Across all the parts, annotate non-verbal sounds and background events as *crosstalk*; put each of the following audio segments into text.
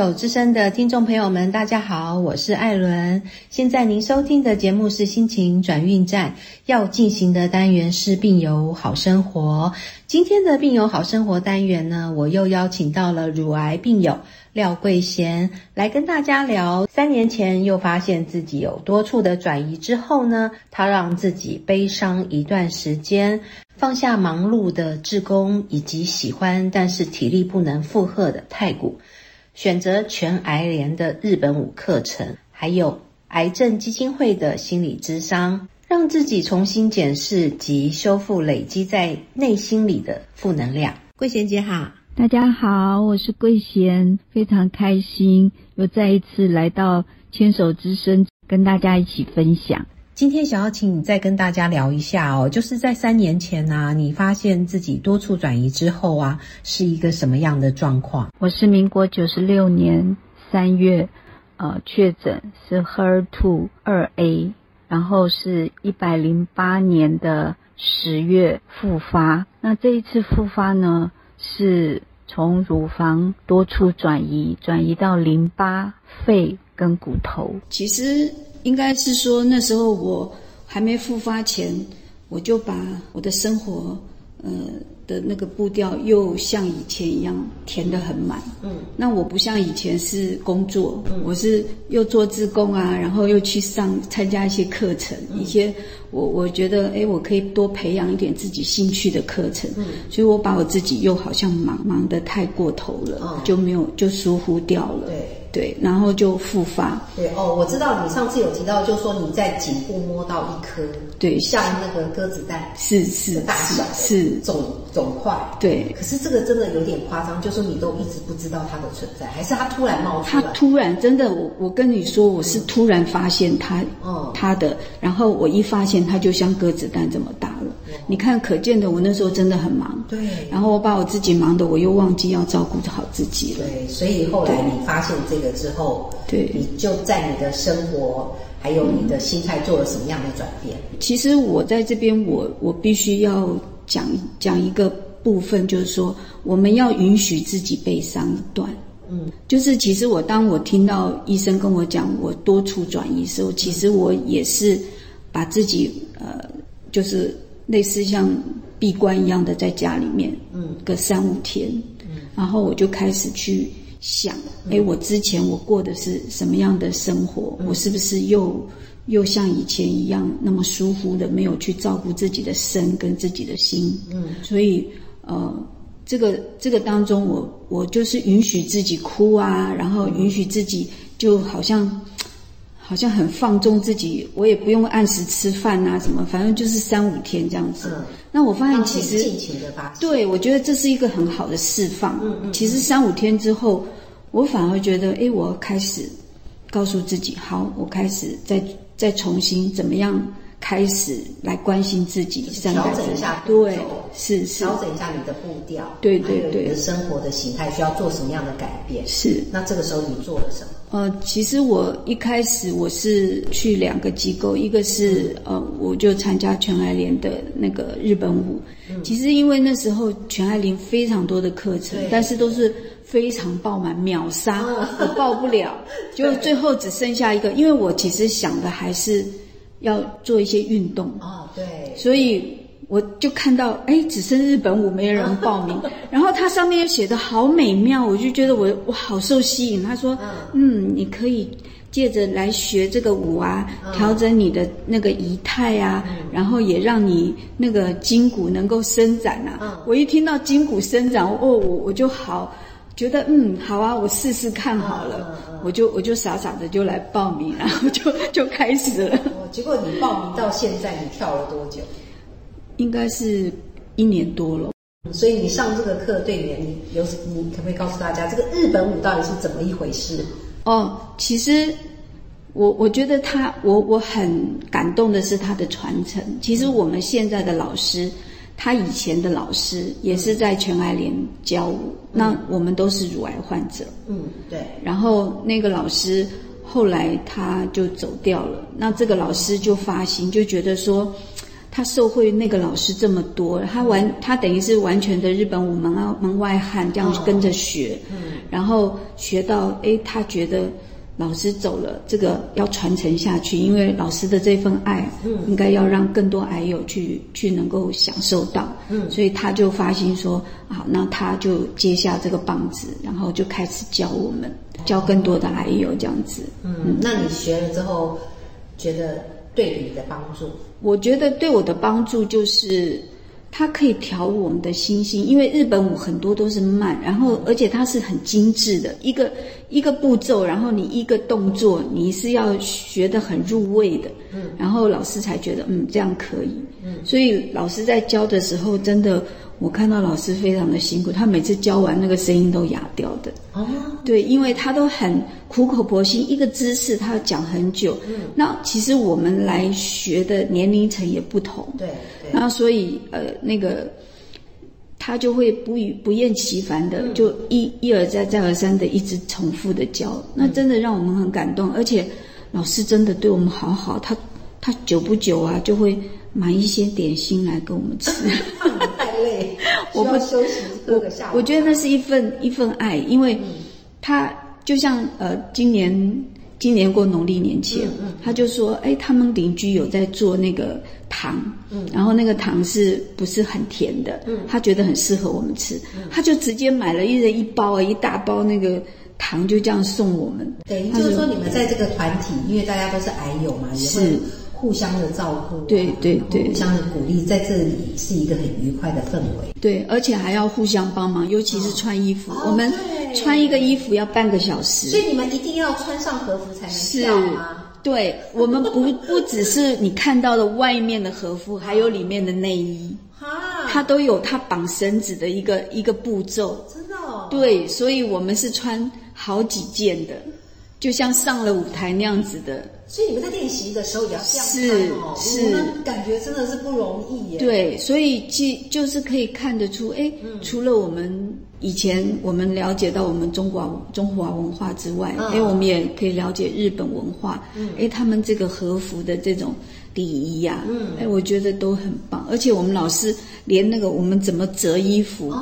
手之声的听众朋友们，大家好，我是艾伦。现在您收听的节目是心情转运站，要进行的单元是病友好生活。今天的病友好生活单元呢，我又邀请到了乳癌病友廖桂贤来跟大家聊。三年前又发现自己有多处的转移之后呢，他让自己悲伤一段时间，放下忙碌的志工以及喜欢但是体力不能负荷的太古。选择全癌联的日本舞课程，还有癌症基金会的心理咨商，让自己重新检视及修复累积在内心里的负能量。桂贤姐好，大家好，我是桂贤，非常开心又再一次来到牵手之声，跟大家一起分享。今天想要请你再跟大家聊一下哦，就是在三年前呢，你发现自己多处转移之后啊，是一个什么样的状况？我是民国九十六年三月，呃，确诊是 HER2 二 A，然后是一百零八年的十月复发。那这一次复发呢，是从乳房多处转移，转移到淋巴、肺跟骨头。其实。应该是说那时候我还没复发前，我就把我的生活，呃的那个步调又像以前一样填得很满。嗯，那我不像以前是工作，我是又做自工啊，然后又去上参加一些课程，一些我我觉得哎，我可以多培养一点自己兴趣的课程。嗯，所以我把我自己又好像忙忙得太过头了，就没有就疏忽掉了。对。对，然后就复发。对哦，我知道你上次有提到，就是说你在颈部摸到一颗，对，像那个鸽子蛋，是是大小，是肿肿块。对，可是这个真的有点夸张，就是你都一直不知道它的存在，还是它突然冒出来？它突然真的，我我跟你说，我是突然发现它，哦，它的，然后我一发现它就像鸽子蛋这么大了。你看，可见的，我那时候真的很忙。对。然后我把我自己忙的，我又忘记要照顾好自己了。对，所以后来你发现这个之后，对，你就在你的生活还有你的心态做了什么样的转变？其实我在这边，我我必须要讲讲一个部分，就是说我们要允许自己悲伤一段。嗯，就是其实我当我听到医生跟我讲我多处转移的时候，其实我也是把自己呃，就是。类似像闭关一样的在家里面，嗯，个三五天，嗯，然后我就开始去想，哎，我之前我过的是什么样的生活？我是不是又又像以前一样那么疏忽的，没有去照顾自己的身跟自己的心？嗯，所以呃，这个这个当中，我我就是允许自己哭啊，然后允许自己就好像。好像很放纵自己，我也不用按时吃饭啊，什么，反正就是三五天这样子。那我发现其实，对，我觉得这是一个很好的释放。嗯嗯。其实三五天之后，我反而觉得，哎，我开始告诉自己，好，我开始再再重新怎么样。开始来关心自己，调整一下，对，是是，调整一下你的步调，对对对，你的生活的形态需要做什么样的改变？是。那这个时候你做了什么？呃，其实我一开始我是去两个机构，一个是呃，我就参加全爱联的那个日本舞。其实因为那时候全爱联非常多的课程，但是都是非常爆满，秒杀，我报不了，*laughs* 就最后只剩下一个。因为我其实想的还是。要做一些运动哦，对，所以我就看到，哎，只剩日本舞没有人报名，*laughs* 然后它上面又写的好美妙，我就觉得我我好受吸引。他说，嗯，你可以借着来学这个舞啊，调整你的那个仪态啊，然后也让你那个筋骨能够伸展啊。我一听到筋骨伸展，哦，我我就好。觉得嗯好啊，我试试看好了，我就我就傻傻的就来报名，然后就 *laughs* 就开始了。结果你报名到现在，你跳了多久？应该是一年多了。所以你上这个课，对你你有你可不可以告诉大家，这个日本舞到底是怎么一回事？哦，其实我我觉得他，我我很感动的是他的传承。其实我们现在的老师。他以前的老师也是在全爱联教舞，那我们都是乳癌患者。嗯，对。然后那个老师后来他就走掉了，那这个老师就发心，就觉得说，他受惠那个老师这么多，他完他等于是完全的日本舞门啊门外汉这样跟着学，嗯，然后学到哎，他觉得老师走了，这个要传承下去，因为老师的这份爱，嗯，应该要让更多癌友去去能够享受到，嗯，所以他就发心说，好，那他就接下这个棒子，然后就开始教我们，教更多的癌友这样子，嗯，那你学了之后觉得？对你的帮助，我觉得对我的帮助就是，它可以调我们的心性，因为日本舞很多都是慢，然后而且它是很精致的一个一个步骤，然后你一个动作你是要学得很入味的，嗯，然后老师才觉得嗯这样可以，嗯，所以老师在教的时候真的。我看到老师非常的辛苦，他每次教完那个声音都哑掉的。哦，对，因为他都很苦口婆心，一个姿势他要讲很久。嗯，那其实我们来学的年龄层也不同。对，那所以呃那个他就会不不厌其烦的，就一一而再再而三的一直重复的教，那真的让我们很感动，而且老师真的对我们好好，他他久不久啊就会买一些点心来给我们吃。*laughs* 累，我不休息，喝个下午。我觉得那是一份一份爱，因为他就像呃，今年今年过农历年前，他就说，哎，他们邻居有在做那个糖，嗯，然后那个糖是不是很甜的？嗯，他觉得很适合我们吃，他就直接买了一人一包啊，一大包那个糖，就这样送我们。对，就是说你们在这个团体，因为大家都是癌友嘛，是。互相的照顾，对对对，互相的鼓励，在这里是一个很愉快的氛围。对，而且还要互相帮忙，尤其是穿衣服，我们穿一个衣服要半个小时，所以你们一定要穿上和服才能跳吗？对，我们不不只是你看到的外面的和服，*laughs* 还有里面的内衣，它都有它绑绳子的一个一个步骤。真的？哦？对，所以我们是穿好几件的。就像上了舞台那样子的，所以你们在练习的时候也要这样看哦，是感觉真的是不容易耶。对，所以即就是可以看得出，哎，除了我们以前我们了解到我们中国中华文化之外，哎，我们也可以了解日本文化，哎，他们这个和服的这种。礼仪呀，哎，我觉得都很棒，而且我们老师连那个我们怎么折衣服，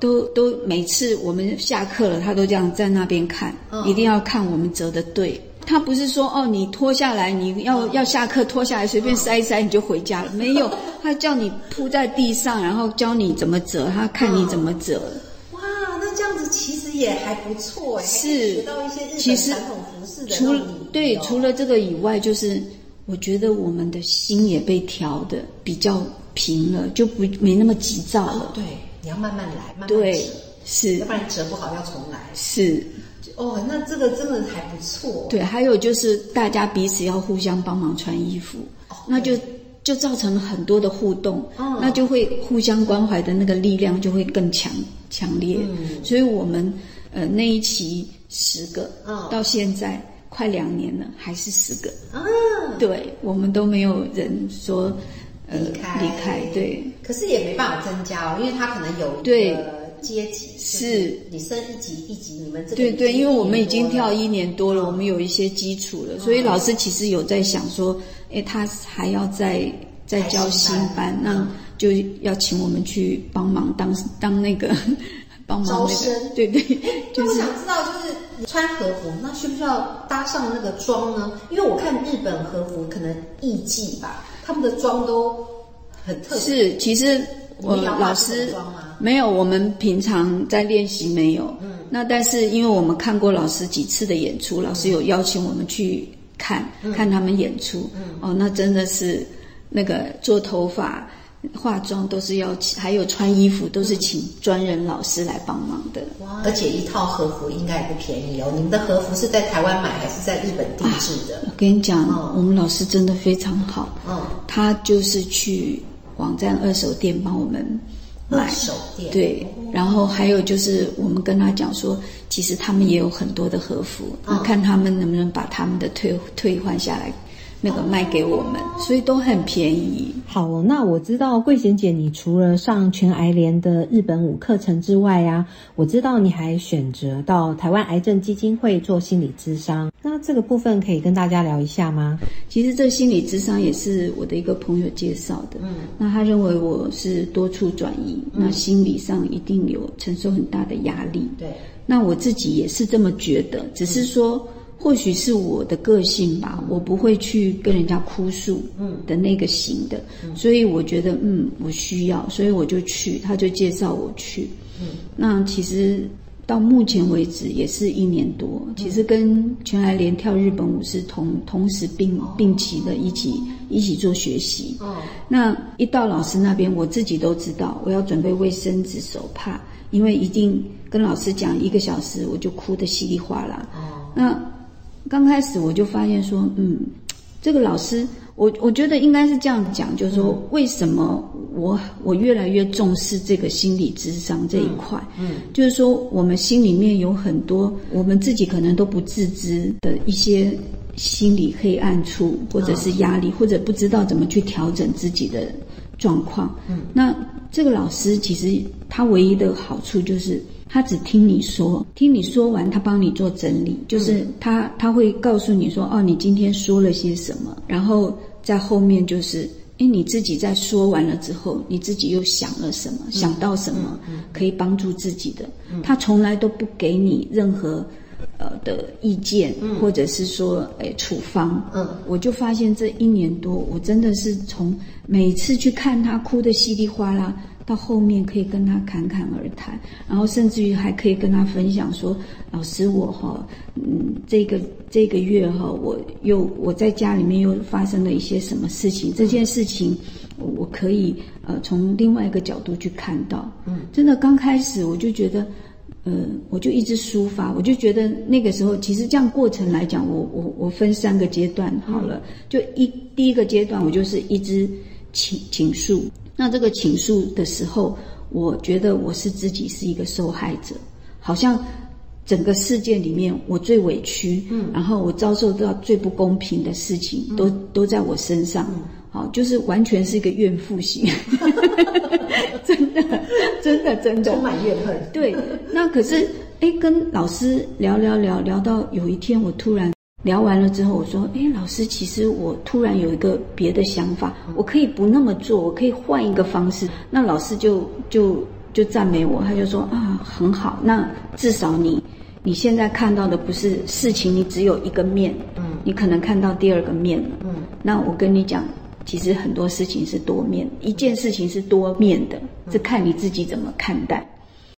都都每次我们下课了，他都这样在那边看，一定要看我们折的对。他不是说哦，你脱下来，你要要下课脱下来随便塞一塞你就回家了，没有，*laughs* 他叫你铺在地上，然后教你怎么折，他看你怎么折。哇，那这样子其实也还不错哎，是学到一些日本传统服饰的除对，除了这个以外，就是。我觉得我们的心也被调的比较平了，就不没那么急躁了。对，你要慢慢来，慢慢对，是，要不然折不好要重来。是，哦，那这个真的还不错。对，还有就是大家彼此要互相帮忙穿衣服，那就就造成了很多的互动，那就会互相关怀的那个力量就会更强强烈。所以我们呃那一期十个，到现在。快两年了，还是十个啊？对，我们都没有人说离开离开。对，可是也没办法增加哦，因为他可能有一个阶级，是。你升一级一级，你们这对对，因为我们已经跳一年多了，我们有一些基础了，所以老师其实有在想说，哎，他还要再再教新班，那就要请我们去帮忙当当那个 *laughs* 帮忙。招生，对对，就我想知道，就是穿和服，那需不需要搭上那个妆呢？因为我看日本和服可能艺伎吧，他们的妆都很特别。是，其实我老师没有，我们平常在练习没有。嗯，那但是因为我们看过老师几次的演出，老师有邀请我们去看看他们演出。嗯，哦，那真的是那个做头发。化妆都是要请，还有穿衣服都是请专人老师来帮忙的。哇！而且一套和服应该也不便宜哦。你们的和服是在台湾买还是在日本定制的？我跟你讲，我们老师真的非常好。嗯，他就是去网站二手店帮我们买。二手店对，然后还有就是我们跟他讲说，其实他们也有很多的和服，看他们能不能把他们的退退换下来。那个卖给我们，所以都很便宜。好，那我知道桂贤姐，你除了上全癌联的日本舞课程之外啊，我知道你还选择到台湾癌症基金会做心理咨商。那这个部分可以跟大家聊一下吗？其实这心理咨商也是我的一个朋友介绍的。嗯，那他认为我是多处转移，那心理上一定有承受很大的压力。对，那我自己也是这么觉得，只是说。或许是我的个性吧，我不会去跟人家哭诉嗯的那个型的，所以我觉得嗯，我需要，所以我就去，他就介绍我去。嗯那其实到目前为止也是一年多，其实跟全爱联跳日本舞是同同时并并齐的，一起一起做学习。哦那一到老师那边，我自己都知道，我要准备卫生纸、手帕，因为一定跟老师讲一个小时，我就哭得稀里哗啦。哦那刚开始我就发现说，嗯，这个老师，我我觉得应该是这样讲，就是说，为什么我我越来越重视这个心理智商这一块？嗯，就是说，我们心里面有很多我们自己可能都不自知的一些心理黑暗处，或者是压力，或者不知道怎么去调整自己的状况。嗯，那这个老师其实他唯一的好处就是。他只听你说，听你说完，他帮你做整理，就是他他会告诉你说，哦，你今天说了些什么，然后在后面就是，哎，你自己在说完了之后，你自己又想了什么，想到什么可以帮助自己的，他从来都不给你任何，呃的意见，或者是说，哎，处方。嗯，我就发现这一年多，我真的是从每次去看他哭得稀里哗啦。到后面可以跟他侃侃而谈，然后甚至于还可以跟他分享说：“老师，我哈，嗯，这个这个月哈，我又我在家里面又发生了一些什么事情？这件事情，我可以呃从另外一个角度去看到。嗯，真的刚开始我就觉得，呃，我就一直抒发，我就觉得那个时候其实这样过程来讲，我我我分三个阶段好了，就一第一个阶段我就是一直倾倾诉。”那这个倾诉的时候，我觉得我是自己是一个受害者，好像整个世界里面我最委屈，嗯，然后我遭受到最不公平的事情，都都在我身上，好，就是完全是一个怨妇型，*laughs* 真的，真的，真的充满怨恨。对，那可是，哎，跟老师聊聊聊聊到有一天，我突然。聊完了之后，我说：“哎，老师，其实我突然有一个别的想法，我可以不那么做，我可以换一个方式。”那老师就就就赞美我，他就说：“啊，很好，那至少你你现在看到的不是事情，你只有一个面，嗯，你可能看到第二个面了，嗯。那我跟你讲，其实很多事情是多面，一件事情是多面的，这看你自己怎么看待。”